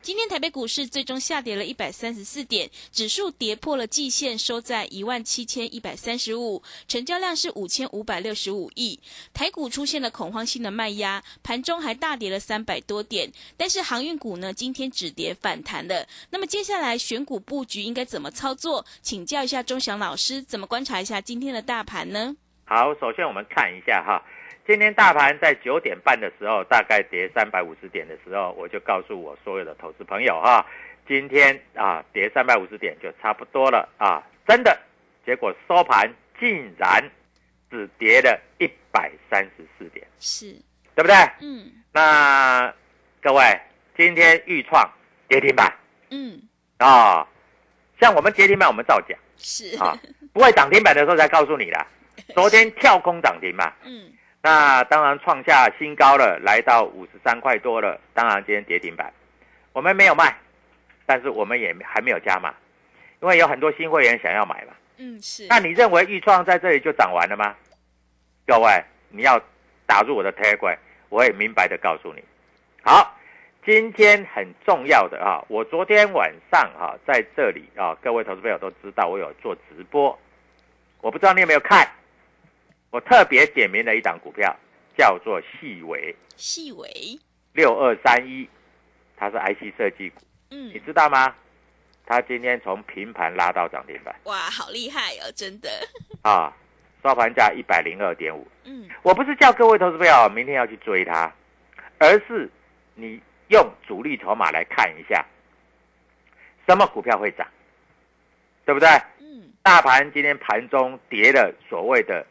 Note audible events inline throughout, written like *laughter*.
今天台北股市最终下跌了一百三十四点，指数跌破了季线，收在一万七千一百三十五，成交量是五千五百六十五亿。台股出现了恐慌性的卖压，盘中还大跌了三百多点。但是航运股呢，今天止跌反弹了。那么接下来选股布局应该怎么操作？请教一下钟祥老师，怎么观察一下今天的大盘呢？好，首先我们看一下哈。今天大盘在九点半的时候，大概跌三百五十点的时候，我就告诉我所有的投资朋友哈，今天啊跌三百五十点就差不多了啊，真的，结果收盘竟然只跌了一百三十四点，是。对不对？嗯。那各位，今天预创跌停板。嗯，啊，像我们跌停板我们照讲。是。啊，不会涨停板的时候才告诉你的，*laughs* 昨天跳空涨停嘛。嗯那当然创下新高了，来到五十三块多了。当然今天跌停板，我们没有卖，但是我们也还没有加码，因为有很多新会员想要买嘛。嗯是，那你认为豫创在这里就涨完了吗？各位，你要打入我的 Telegram，我会明白的告诉你。好，今天很重要的啊，我昨天晚上哈、在这里啊，各位投资朋友都知道我有做直播，我不知道你有没有看。我特别点名了一档股票，叫做细微细微，六二三一，它是 IC 设计股，嗯你知道吗？它今天从平盘拉到涨停板哇，好厉害哦，真的，啊，收盘价一百零二点五。嗯我不是叫各位投资朋友明天要去追它，而是你用主力筹码来看一下，什么股票会涨，对不对？嗯大盘今天盘中跌了所谓的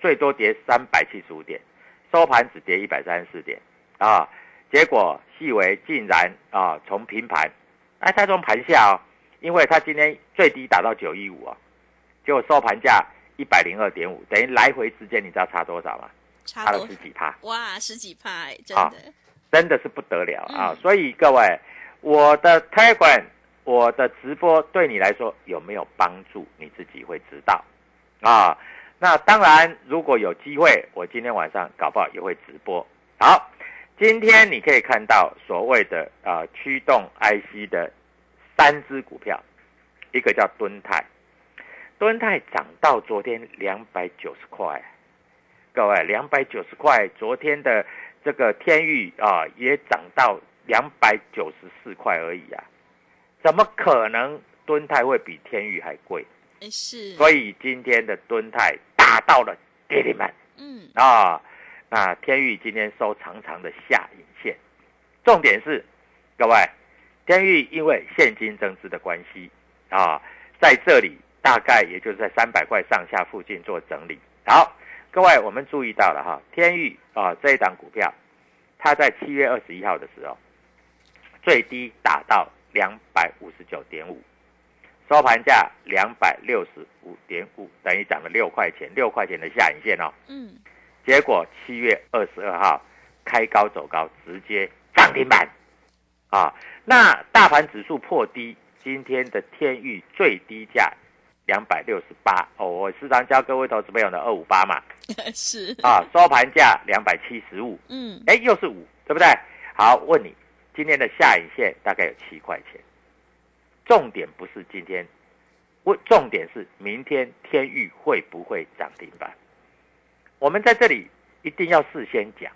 最多跌三百七十五点，收盘只跌一百三十四点啊，结果细微竟然啊从平盘，哎，它从盘下哦，因为它今天最低打到九一五啊，结果收盘价一百零二点五，等于来回之间你知道差多少吗？差了十几趴。哇，十几派，哎真好的，真的是不得了啊！嗯所以各位，我的 Telegram，我的直播对你来说有没有帮助，你自己会知道啊。那当然，如果有机会，我今天晚上搞不好也会直播。好，今天你可以看到所谓的啊驱动 IC 的三只股票，一个叫敦泰，敦泰涨到昨天两百九十块，各位两百九十块，昨天的这个天域啊也涨到两百九十四块而已啊，怎么可能敦泰会比天域还贵？哎是，所以今天的敦泰达到了跌停板嗯。啊，那天域今天收长长的下影线，重点是各位，天域因为现金增资的关系啊，在这里大概也就是在三百块上下附近做整理。好，各位我们注意到了哈，天域啊这一档股票，它在七月二十一号的时候，最低打到两百五十九点五，收盘价两百六十五点五，等于涨了六块钱，六块钱的下影线哦。嗯，结果七月二十二号开高走高，直接涨停板啊！那大盘指数破低，今天的天域最低价两百六十八哦，我时常教各位投资朋友的二五八嘛 *laughs* 是，啊，收盘价两百七十五，嗯，哎，又是五，对不对？好，问你，今天的下影线大概有七块钱，重点不是今天，问重点是明天天域会不会涨停板？我们在这里一定要事先讲，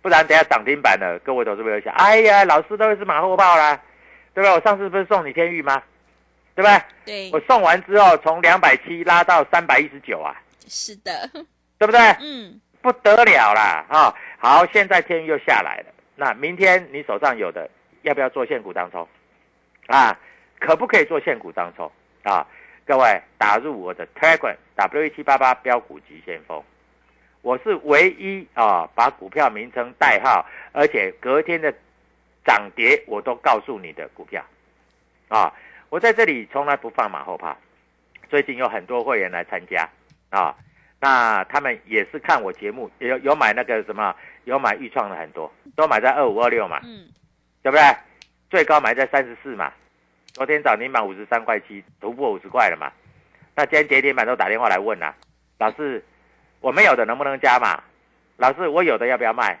不然等下涨停板了，各位投资朋友想，哎呀，老师都是马后炮啦，对吧？我上次不是送你天域吗？对不对？对我，送完之后，从两百七拉到三百一十九啊，*laughs* 是的，对不对？嗯，不得了啦！啊、好，现在天又下来了。那明天你手上有的，要不要做现股当冲？啊，可不可以做现股当冲？啊，各位打入我的 Telegram W 七八八标股急先锋，我是唯一啊把股票名称代号，而且隔天的涨跌我都告诉你的股票，啊，我在这里从来不放马后炮。最近有很多会员来参加啊，那他们也是看我节目，有有买那个什么，有买豫创的很多，都买在二五二六嘛，嗯，对不对？最高买在三十四嘛，昨天涨停板五十三块七，突破五十块了嘛。那今天跌停板都打电话来问啦、老师，我没有的能不能加嘛？老师，我有的要不要卖？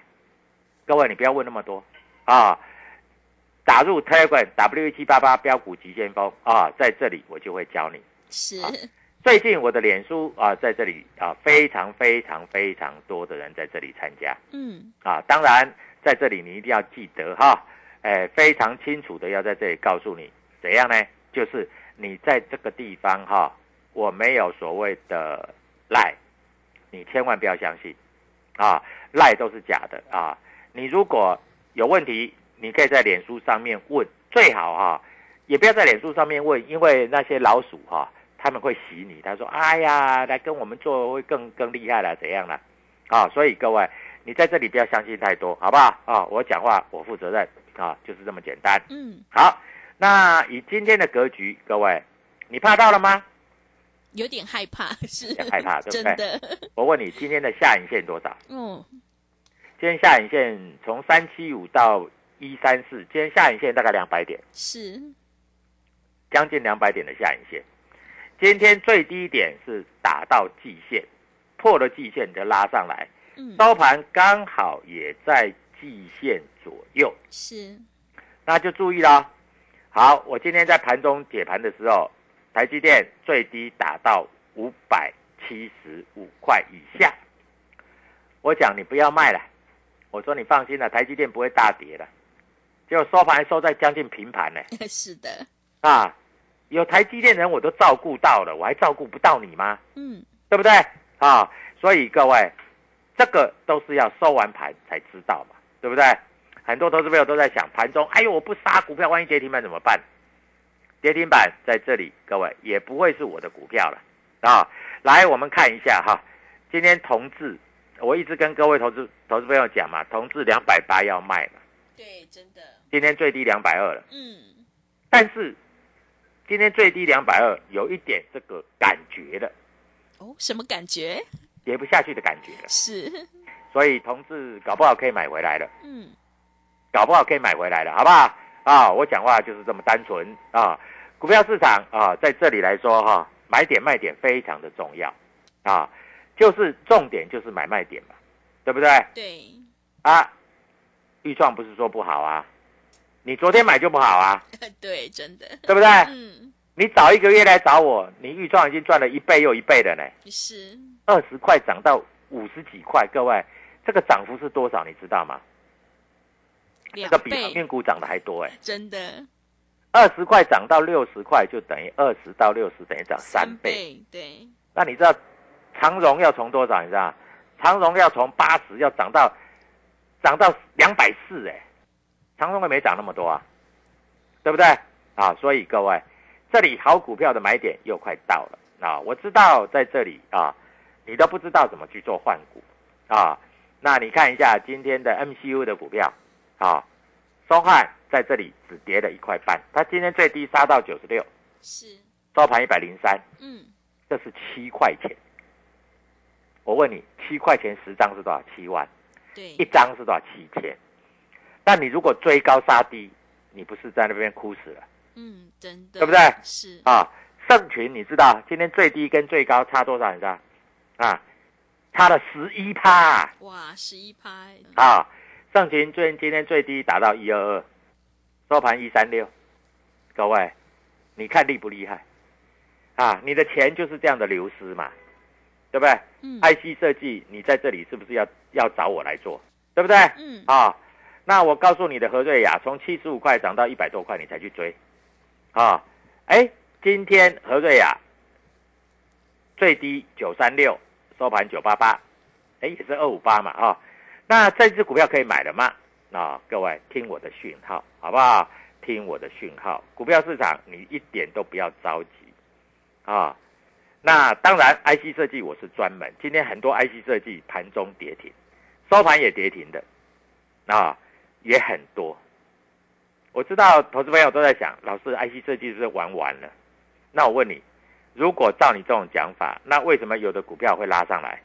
各位你不要问那么多啊，打入 Telegram W 七八八标股急先锋啊，在这里我就会教你。是，最近我的脸书啊，在这里啊，非常非常非常多的人在这里参加嗯，啊。当然，在这里你一定要记得哈，哎，非常清楚的要在这里告诉你怎样呢？就是你在这个地方哈，我没有所谓的赖，你千万不要相信啊，赖都是假的啊。你如果有问题，你可以在脸书上面问，最好哈、也不要在脸书上面问，因为那些老鼠哈、他们会洗你。他说：“哎呀，来跟我们做会更更厉害了，怎样了？”啊，所以各位，你在这里不要相信太多，好不好？啊，我讲话我负责任啊，就是这么简单。嗯，好，那以今天的格局，各位，你怕到了吗？有点害怕，*laughs* 是有点害怕对不对真的，我问你，今天的下影线多少？嗯，今天下影线从三七五到一三四，今天下影线大概两百点，是，将近两百点的下影线。今天最低点是打到季线，破了季线就拉上来，嗯，收盘刚好也在季线左右，是，那就注意啦。好，我今天在盘中解盘的时候，台积电最低打到五百七十五块以下，我讲你不要卖了，我说你放心了，台积电不会大跌的。结果收盘收在将近平盘呢，*laughs* 是的，啊，有台积电人我都照顾到了，我还照顾不到你吗？嗯，对不对？啊，所以各位，这个都是要收完盘才知道嘛，对不对？很多投资朋友都在想，盘中，哎呦，我不杀股票，万一跌停板怎么办？跌停板在这里，各位也不会是我的股票了啊。来，我们看一下哈，今天同志，我一直跟各位投资投资朋友讲嘛，同志两百八要卖嘛，对，真的，今天最低两百二了，嗯，但是今天最低两百二，有一点这个感觉的，哦，什么感觉？跌不下去的感觉了。是，所以同志搞不好可以买回来了，嗯，搞不好可以买回来了，好不好？啊，我讲话就是这么单纯啊。股票市场啊，在这里来说哈、买点卖点非常的重要啊，就是重点就是买卖点嘛，对不对？对，啊，预创不是说不好啊，你昨天买就不好啊，*laughs* 对，真的，对不对？嗯，你早一个月来找我，你预创已经赚了一倍又一倍了呢，是，二十块涨到五十几块，各位，这个涨幅是多少？你知道吗？这两个比航倍，运股涨的还多哎、真的，二十块涨到六十块，就等于二十到六十等于涨三倍。倍，对，那你知道长荣要从多少？你知道？长荣要从八十要涨到涨到两百四哎，长荣也没涨那么多啊，对不对？啊，所以各位，这里好股票的买点又快到了啊！我知道在这里啊，你都不知道怎么去做换股啊。那你看一下今天的 MCU 的股票啊，松汉在这里只跌了一块半，它今天最低杀到九十六，是，收盘一百零三，嗯，这是七块钱。我问你，七块钱十张是多少？七万，对一，张是多少？七千。但你如果追高杀低，你不是在那边哭死了嗯，真的，对不对是，啊？盛群，你知道今天最低跟最高差多少？你知道？啊，差了十一趴哇，十一趴，啊！盛群最今天最低达到一二二，收盘一三六。各位，你看厉不厉害？啊，你的钱就是这样的流失嘛，对不对？嗯，IC 设计，你在这里是不是要要找我来做，对不对？嗯，啊，那我告诉你的何瑞雅，从七十五块涨到一百多块，你才去追，啊，哎，今天何瑞雅最低九三六，收盘九八八，哎，也是二五八嘛，啊，那这只股票可以买了吗？啊，各位听我的讯号，好不好？听我的讯号，股票市场你一点都不要着急，啊，那当然，IC 设计我是专门。今天很多 IC 设计盘中跌停，收盘也跌停的，啊，也很多。我知道投资朋友都在想，老师 IC 设计是不是玩完了？那我问你，如果照你这种讲法，那为什么有的股票会拉上来？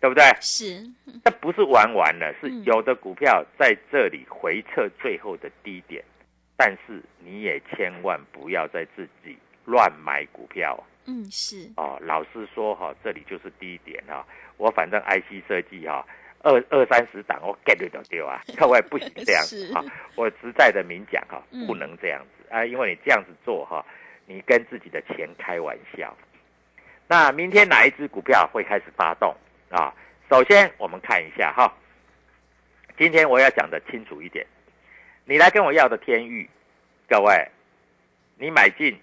对不对？是，这不是玩完了，是嗯有的股票在这里回撤最后的低点，但是你也千万不要在自己乱买股票。啊。嗯，是，哦，老师说哈、这里就是低点哈、我反正 IC 设计哈、二二三十档我 get 得丢啊，*laughs* 各位不行这样子是。哈、我实在的明讲哈、嗯。不能这样子。啊，因为你这样子做哈、你跟自己的钱开玩笑。那明天哪一只股票会开始发动啊？首先我们看一下哈、今天我要讲的清楚一点，你来跟我要的天域，各位，你买进，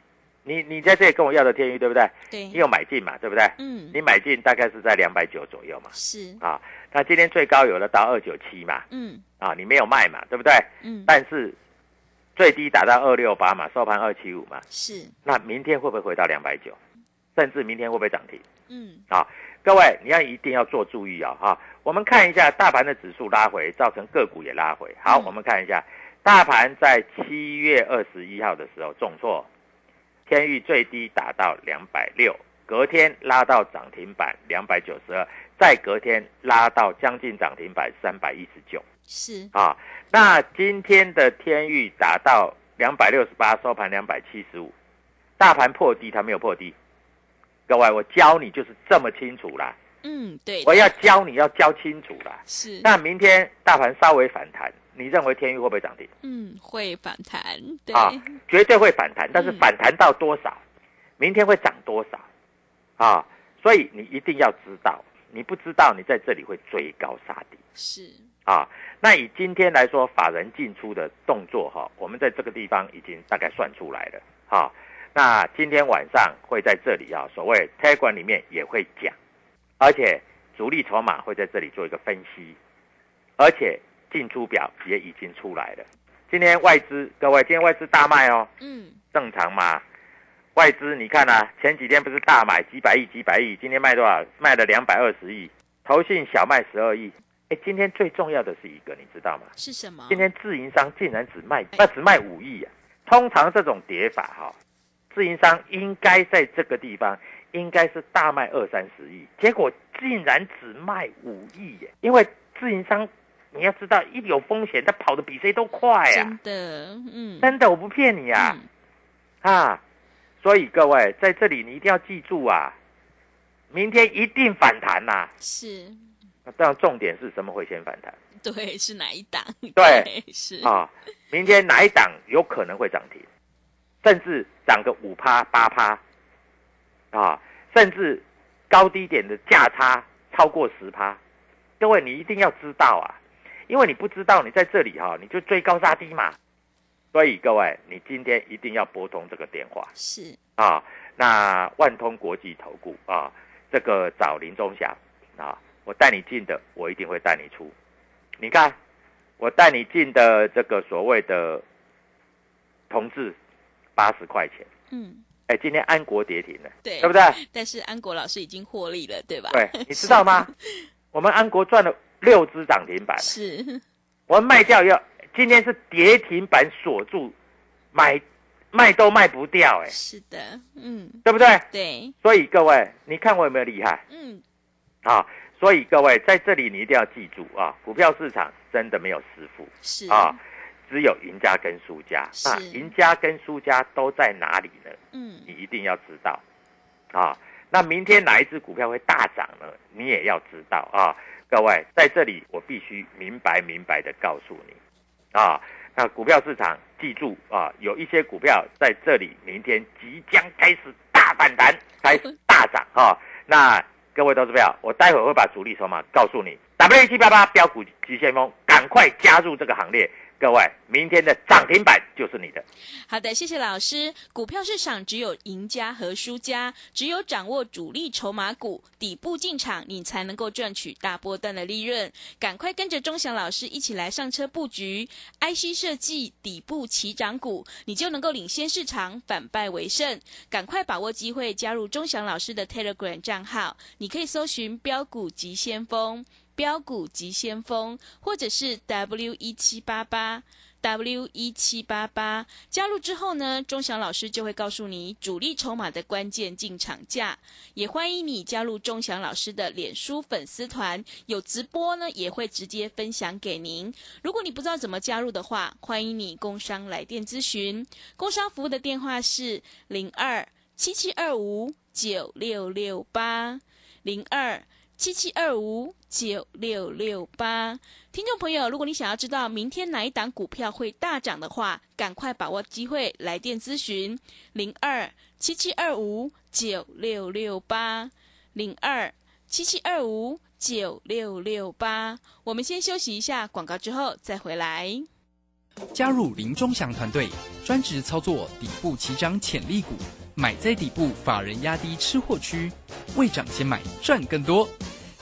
你你在这里跟我要的天域对不对？对你，有买进嘛，对不对？嗯，你买进大概是在两百九左右嘛，是，啊，那今天最高有了到二九七嘛，嗯啊，你没有卖嘛，对不对？嗯，但是最低打到二六八嘛，收盘二七五嘛，是，那明天会不会回到两百九？甚至明天会不会涨停？嗯各位，你要一定要做注意哦，哈、我们看一下大盘的指数拉回，造成个股也拉回。好，嗯我们看一下大盘在七月二十一号的时候重挫，天域最低打到两百六，隔天拉到涨停板两百九十二，再隔天拉到将近涨停板三百一十九是，啊。那今天的天域打到两百六十八，收盘两百七十五，大盘破低，它没有破低。各位，我教你就是这么清楚啦。嗯，对，我要教你要教清楚啦。是，那明天大盘稍微反弹，你认为天域会不会涨停？嗯，会反弹，对，啊，绝对会反弹，但是嗯反弹到多少？明天会涨多少？啊，所以你一定要知道，你不知道，你在这里会追高杀低是，啊。那以今天来说，法人进出的动作哈、我们在这个地方已经大概算出来了啊。那今天晚上会在这里啊，所谓 t 管里面也会讲，而且主力筹码会在这里做一个分析，而且进出表也已经出来了。今天外资，各位，今天外资大卖哦，嗯，正常嘛？外资你看啊，前几天不是大买几百亿、几百亿，今天卖多少？卖了两百二十亿，投信小卖十二亿。哎，今天最重要的是一个，你知道吗？是什么？今天自营商竟然只卖，那只卖五亿啊！通常这种跌法哈、自营商应该在这个地方应该是大卖二三十亿，结果竟然只卖五亿耶！因为自营商你要知道，一有风险，他跑得比谁都快啊、真的，嗯，真的，我不骗你啊！嗯啊，所以各位在这里你一定要记住啊，明天一定反弹呐、是，那当然重点是什么会先反弹对，是哪一档？*laughs* 对，是，啊？明天哪一档有可能会涨停，甚至涨个五趴八趴啊，甚至高低点的价差超过十趴。各位你一定要知道啊，因为你不知道，你在这里哈、你就追高杀低嘛。所以各位，你今天一定要拨通这个电话。是，啊，那万通国际投顾啊，这个找林中祥啊，我带你进的，我一定会带你出。你看，我带你进的这个所谓的同志八十块钱，嗯，哎，今天安国跌停了，对，对不对？但是安国老师已经获利了，对吧？对，你知道吗？*laughs* 我们安国赚了六只涨停板，是，我们卖掉要今天是跌停板锁住，买卖都卖不掉，哎，是的，嗯，对不对？对，所以各位，你看我有没有厉害嗯，啊？所以各位在这里你一定要记住啊，股票市场真的没有师傅是啊，只有赢家跟输家。是那赢家跟输家都在哪里呢？嗯，你一定要知道啊。那明天哪一只股票会大涨呢？你也要知道啊。各位在这里，我必须明白明白的告诉你啊。那股票市场记住啊，有一些股票在这里明天即将开始大反弹，开始大涨啊。那各位投资票，我待会儿会把主力筹码告诉你。W 一七八八标股急先锋，赶快加入这个行列。各位，明天的涨停板就是你的。好的，谢谢老师。股票市场只有赢家和输家，只有掌握主力筹码股，底部进场，你才能够赚取大波段的利润。赶快跟着钟祥老师一起来上车布局 IC 设计底部起涨股，你就能够领先市场，反败为胜。赶快把握机会，加入钟祥老师的 Telegram 账号，你可以搜寻标股急先锋。标股急先锋，或者是 W 一七八八 W 一七八八，加入之后呢，钟祥老师就会告诉你主力筹码的关键进场价，也欢迎你加入钟祥老师的脸书粉丝团，有直播呢，也会直接分享给您。如果你不知道怎么加入的话，欢迎你工商来电咨询，工商服务的电话是零二七七二五九六六八零二。七七二五九六六八，听众朋友，如果你想要知道明天哪一档股票会大涨的话，赶快把握机会来电咨询零二七七二五九六六八零二七七二五九六六八。我们先休息一下广告，之后再回来。加入林中祥团队，专职操作底部起涨潜力股，买在底部，法人压低吃货区，未涨先买赚更多。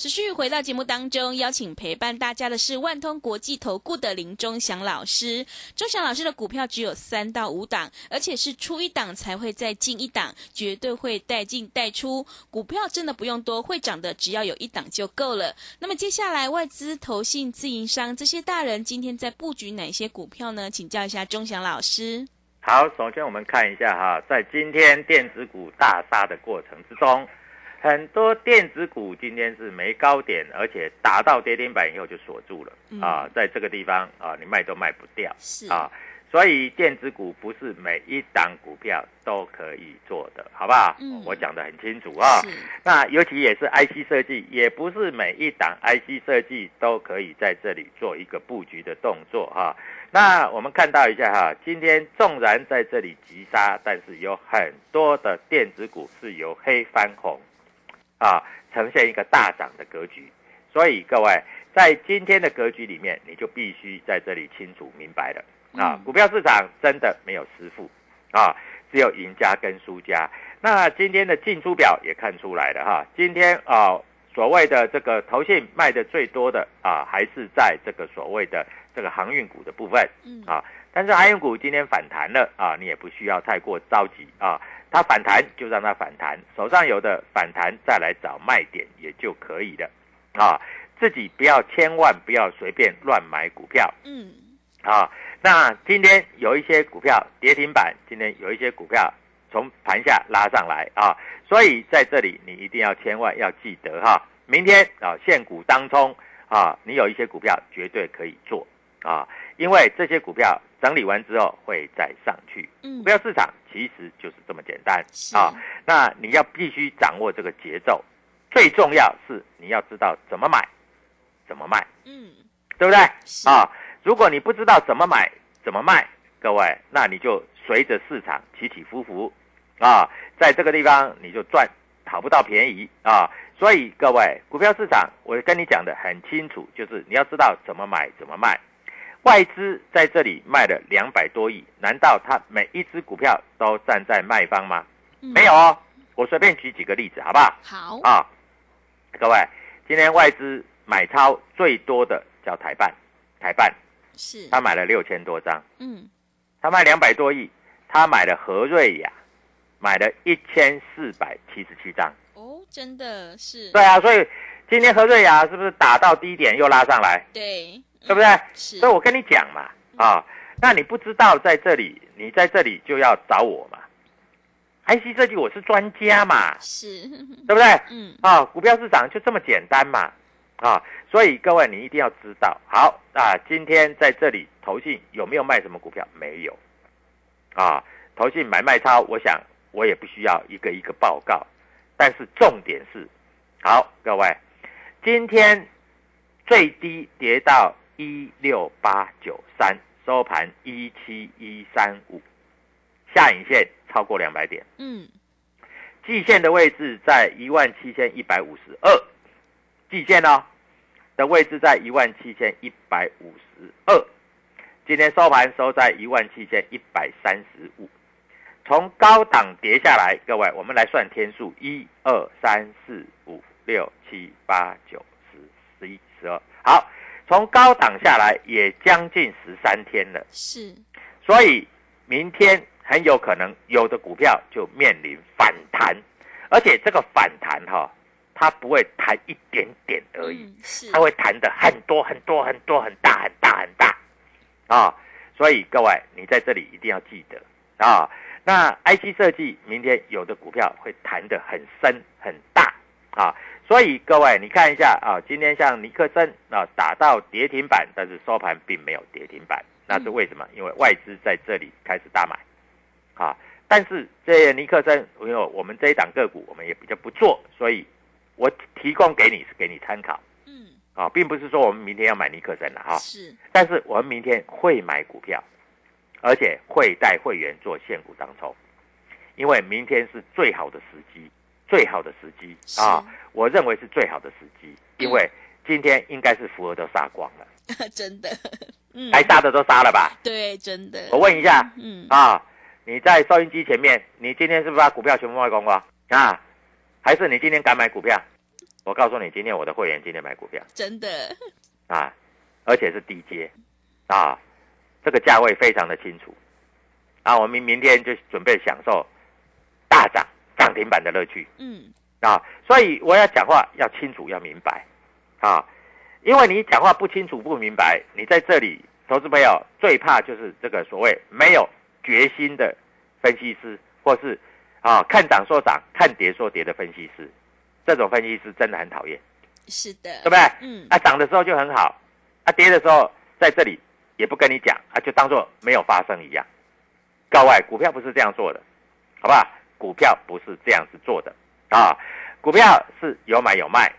持续回到节目当中，邀请陪伴大家的是万通国际投顾的林忠祥老师。忠祥老师的股票只有三到五档，而且是出一档才会再进一档，绝对会带进带出。股票真的不用多，会涨的只要有一档就够了。那么接下来外资、投信、自营商这些大人今天在布局哪些股票呢？请教一下忠祥老师。好，首先我们看一下哈，在今天电子股大杀的过程之中。很多电子股今天是没高点，而且打到跌停板以后就锁住了、嗯啊，在这个地方啊，你卖都卖不掉是啊，所以电子股不是每一档股票都可以做的，好不好？嗯我讲得很清楚啊。那尤其也是 IC 设计，也不是每一档 IC 设计都可以在这里做一个布局的动作哈。那我们看到一下哈，今天纵然在这里急杀，但是有很多的电子股是由黑翻红。啊，呈现一个大涨的格局。所以各位在今天的格局里面，你就必须在这里清楚明白了啊，嗯股票市场真的没有师傅啊，只有赢家跟输家。那今天的进出表也看出来了哈，今天啊所谓的这个投信卖的最多的啊，还是在这个所谓的这个航运股的部分嗯啊。但是航运股今天反弹了啊，你也不需要太过着急啊。它反弹就让它反弹，手上有的反弹再来找卖点也就可以了，啊，自己不要千万不要随便乱买股票嗯啊。那今天有一些股票跌停板，今天有一些股票从盘下拉上来啊，所以在这里你一定要千万要记得哈，明天啊现股当中啊，你有一些股票绝对可以做啊，因为这些股票整理完之后会再上去。嗯股票市场其实就是这么简单啊。那你要必须掌握这个节奏，最重要是你要知道怎么买，怎么卖，嗯对不对？是啊，如果你不知道怎么买、怎么卖，各位，那你就随着市场起起伏伏啊，在这个地方你就赚讨不到便宜啊。所以各位，股票市场我跟你讲的很清楚，就是你要知道怎么买、怎么卖。外资在这里卖了两百多亿，难道他每一只股票都站在卖方吗？嗯。没有哦，我随便举几个例子，好不好？好，啊，各位，今天外资买超最多的叫台办，台办是，他买了六千多张，嗯，他卖两百多亿，他买了和瑞雅，买了一千四百七十七张。哦，真的是，对啊，所以今天和瑞雅是不是打到低点又拉上来，对，对不对？是，所以我跟你讲嘛，啊，那你不知道在这里，你在这里就要找我嘛。IC 设计我是专家嘛，是，对不对？嗯，啊，股票市场就这么简单嘛，啊，所以各位你一定要知道。好啊，今天在这里投信有没有卖什么股票？没有，啊，投信买卖超，我想我也不需要一个一个报告，但是重点是，好，各位，今天最低跌到一六八九三，收盘一七一三五，下影线超过两百点。嗯，季线的位置在一万七千一百五十二，季线哦的位置在一万七千一百五十二，今天收盘收在一万七千一百三十五，从高档跌下来，各位我们来算天数，一二三四五六七八九十十一十二，好，从高档下来也将近十三天了。是，所以明天很有可能有的股票就面临反弹，而且这个反弹哈、它不会弹一点点而已，嗯，是它，会弹的很多很多很多很大很大很大啊！所以各位，你在这里一定要记得啊。那 IC 设计明天有的股票会弹的很深很大啊，所以各位你看一下啊，今天像尼克森啊打到跌停板，但是收盘并没有跌停板，那是为什么？因为外资在这里开始大买啊。但是这尼克森，因为我们这一档个股我们也比较不做，所以我提供给你是给你参考嗯，啊，并不是说我们明天要买尼克森了哈。是，但是我们明天会买股票，而且会带会员做现股当冲，因为明天是最好的时机，最好的时机啊！我认为是最好的时机，因为今天应该是符合都杀光了，*laughs* 真的，*laughs* 嗯，该杀的都杀了吧？对，真的，我问一下嗯，啊，你在收音机前面，你今天是不是把股票全部卖光光啊？还是你今天敢买股票？我告诉你，今天我的会员今天买股票。真的，啊，而且是低阶啊，这个价位非常的清楚啊。我们明天就准备享受大涨涨停板的乐趣嗯，啊。所以我要讲话要清楚要明白啊，因为你讲话不清楚不明白，你在这里，投资朋友最怕就是这个所谓没有决心的分析师，或是啊看涨说涨、看跌说跌的分析师，这种分析师真的很讨厌。是的，对不对？嗯，啊，涨的时候就很好，啊，跌的时候在这里也不跟你讲，啊，就当做没有发生一样。各位，股票不是这样做的，好不好？股票不是这样子做的啊，股票是有买有卖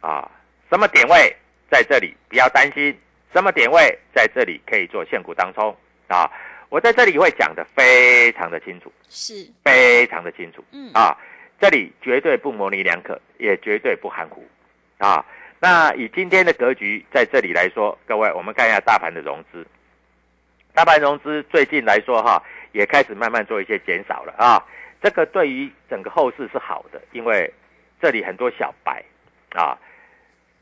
啊，什么点位在这里不要担心，什么点位在这里可以做现股当冲啊，我在这里会讲的非常的清楚，是，非常的清楚。嗯，啊，这里绝对不模棱两可，也绝对不含糊啊。那以今天的格局在这里来说，各位，我们看一下大盘的融资，大盘融资最近来说哈，也开始慢慢做一些减少了啊。这个对于整个后市是好的，因为这里很多小白啊，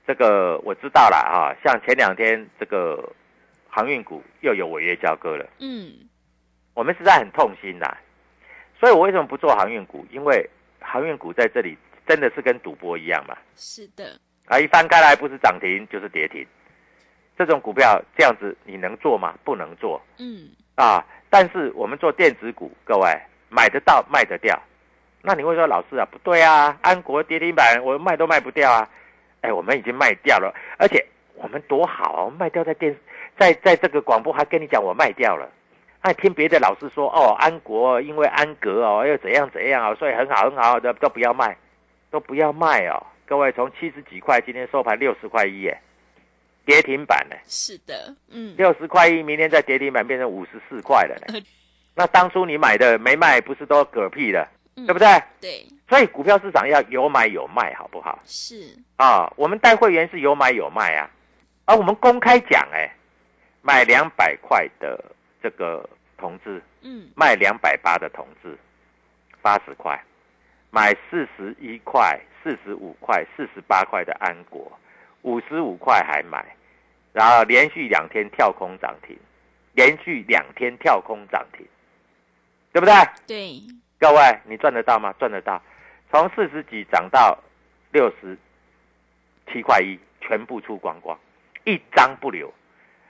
这个我知道了啊。像前两天这个航运股又有违约交割了。嗯，我们实在很痛心呐、所以我为什么不做航运股？因为航运股在这里真的是跟赌博一样嘛，是的，啊，一翻开来不是涨停就是跌停，这种股票这样子你能做吗？不能做嗯，啊。但是我们做电子股，各位买得到卖得掉，那你会说老师啊，不对啊，安国跌停板我卖都卖不掉啊，哎，我们已经卖掉了，而且我们多好卖掉在电在在这个广播还跟你讲我卖掉了。哎，听别的老师说哦，安国因为安格哦又怎样怎样哦，所以很好很好的都不要卖，都不要卖哦。各位从七十几块，今天收盘六十块一耶，跌停板呢，是的，嗯，六十块一，明天再跌停板变成五十四块了呢呃。*laughs* 那当初你买的没卖，不是都嗝屁了，嗯对不对？对，所以股票市场要有买有卖，好不好？是，啊，我们带会员是有买有卖啊，而、我们公开讲，哎，买两百块的这个同志，嗯，卖两百八的同志，八十块，买四十一块、四十五块、四十八块的安国，五十五块还买，然后连续两天跳空涨停，连续两天跳空涨停，对不对？对，各位，你赚得到吗？赚得到，从四十几涨到六十七块一，全部出光光，一张不留，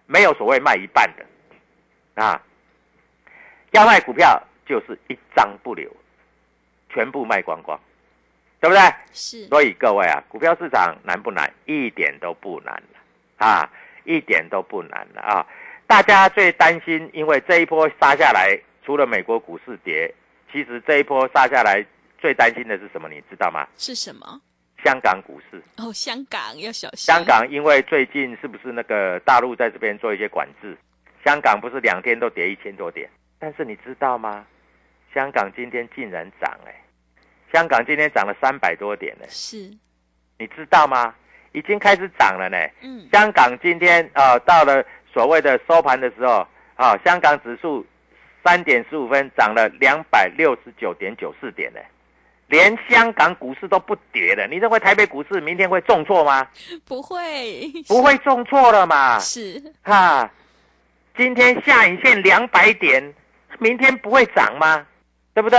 没有所谓卖一半的啊。要卖股票就是一张不留，全部卖光光，对不对？是，所以各位啊，股票市场难不难？一点都不难了啊，一点都不难了啊！大家最担心，因为这一波杀下来，除了美国股市跌，其实这一波杀下来最担心的是什么？你知道吗？是什么？香港股市。哦，香港要小心。香港因为最近是不是那个大陆在这边做一些管制？香港不是两天都跌一千多点？但是你知道吗？香港今天竟然涨哎、香港今天涨了三百多点呢、是，你知道吗？已经开始涨了呢、嗯，香港今天啊、呃到了所谓的收盘的时候啊、香港指数三点十五分涨了两百六十九点九四点呢、连香港股市都不跌了。你认为台北股市明天会重挫吗？不会，不会重挫了嘛？是，哈，今天下影线两百点，明天不会涨吗？对不对？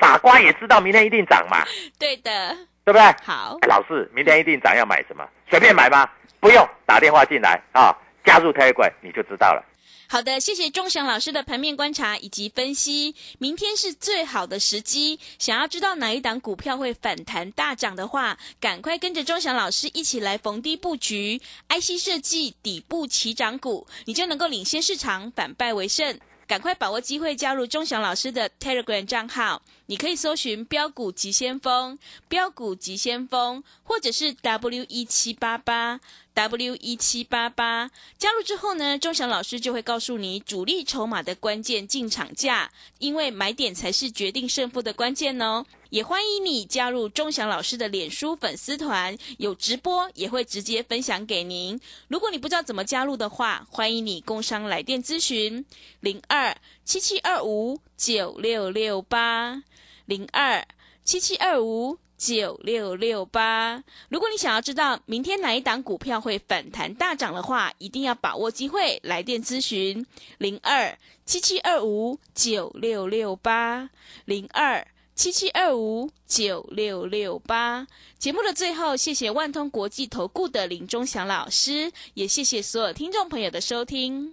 傻瓜也知道明天一定涨嘛，对的。对不对？好，哎老师，明天一定涨，要买什么？随便买吗？不用，打电话进来啊，加入 Telegram 你就知道了。好的，谢谢钟祥老师的盘面观察以及分析。明天是最好的时机，想要知道哪一档股票会反弹大涨的话，赶快跟着钟祥老师一起来逢低布局 IC 设计底部起涨股，你就能够领先市场，反败为胜。赶快把握机会加入钟祥老师的 Telegram 账号，你可以搜寻“标股急先锋”、“标股急先锋”，或者是 W 一七八八 W 一七八八。加入之后呢，钟祥老师就会告诉你主力筹码的关键进场价，因为买点才是决定胜负的关键哦。也欢迎你加入钟祥老师的脸书粉丝团，有直播也会直接分享给您。如果你不知道怎么加入的话，欢迎你工商来电咨询零二七七二五九六六八零二七七二五。九六六八。如果你想要知道明天哪一档股票会反弹大涨的话，一定要把握机会来电咨询零二七七二五九六六八零二七七二五九六六八。节目的最后，谢谢万通国际投顾的林忠祥老师，也谢谢所有听众朋友的收听。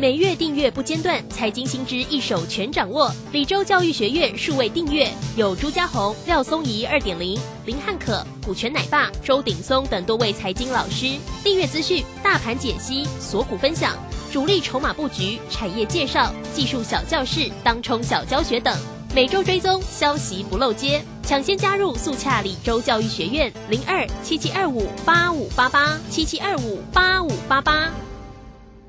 每月订阅不间断，财经新知一手全掌握。李州教育学院数位订阅有朱家红、廖松怡二点零、林汉可、股权奶爸、周鼎松等多位财经老师。订阅资讯、大盘解析、锁股分享、主力筹码布局、产业介绍、技术小教室、当冲小教学等。每周追踪消息不漏接，抢先加入速洽李州教育学院零二七七二五八五八八七七二五八五八八。